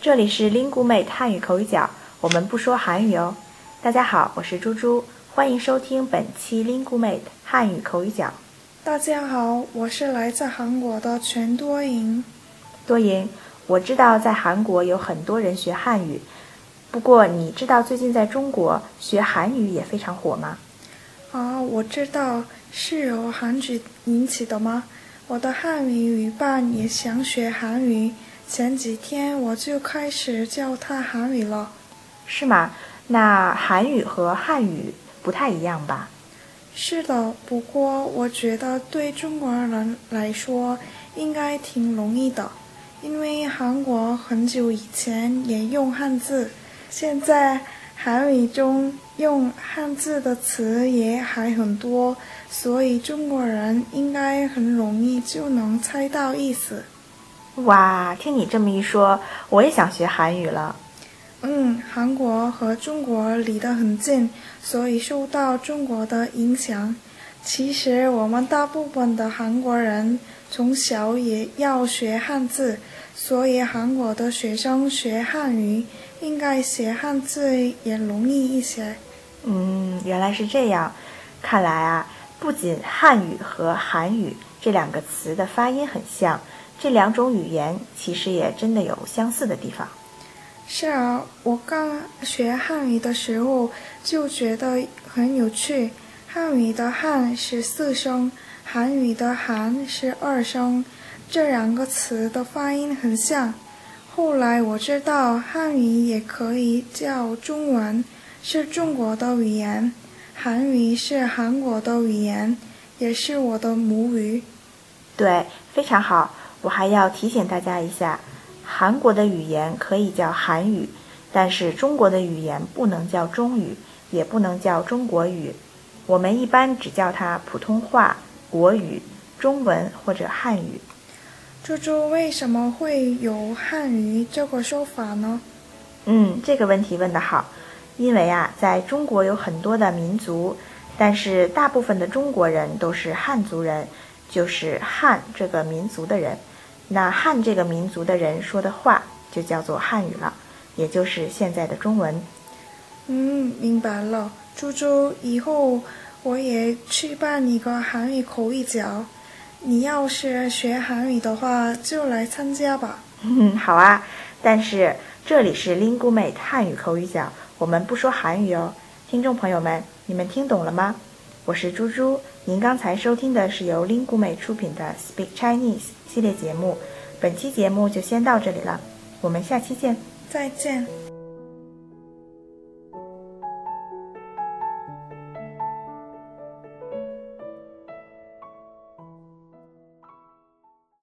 这里是 Lingumate 汉语口语角，我们不说韩语哦。大家好，我是猪猪，欢迎收听本期 Lingumate 汉语口语角。大家好，我是来自韩国的全多银。多银，我知道在韩国有很多人学汉语，不过你知道最近在中国学韩语也非常火吗？啊，我知道，是由韩剧引起的吗？我的汉语语伴也想学韩语，前几天我就开始教他韩语了。是吗？那韩语和汉语不太一样吧？是的，不过我觉得对中国人来说应该挺容易的，因为韩国很久以前也用汉字，现在。韩语中用汉字的词也还很多，所以中国人应该很容易就能猜到意思。哇，听你这么一说，我也想学韩语了。嗯，韩国和中国离得很近，所以受到中国的影响。其实我们大部分的韩国人从小也要学汉字，所以韩国的学生学汉语。应该写汉字也容易一些。嗯，原来是这样。看来啊，不仅汉语和韩语这两个词的发音很像，这两种语言其实也真的有相似的地方。是啊，我刚学汉语的时候就觉得很有趣。汉语的“汉”是四声，韩语的“韩”是二声，这两个词的发音很像。后来我知道汉语也可以叫中文，是中国的语言；韩语是韩国的语言，也是我的母语。对，非常好。我还要提醒大家一下，韩国的语言可以叫韩语，但是中国的语言不能叫中语，也不能叫中国语。我们一般只叫它普通话、国语、中文或者汉语。猪猪为什么会有汉语这个说法呢？嗯，这个问题问得好。因为啊，在中国有很多的民族，但是大部分的中国人都是汉族人，就是汉这个民族的人。那汉这个民族的人说的话就叫做汉语了，也就是现在的中文。嗯，明白了。猪猪，以后我也去办一个韩语口语角。你要是学韩语的话，就来参加吧。嗯，好啊。但是这里是 Lingumate 汉语口语角，我们不说韩语哦。听众朋友们，你们听懂了吗？我是猪猪，您刚才收听的是由灵谷美出品的 Speak Chinese 系列节目。本期节目就先到这里了，我们下期见。再见。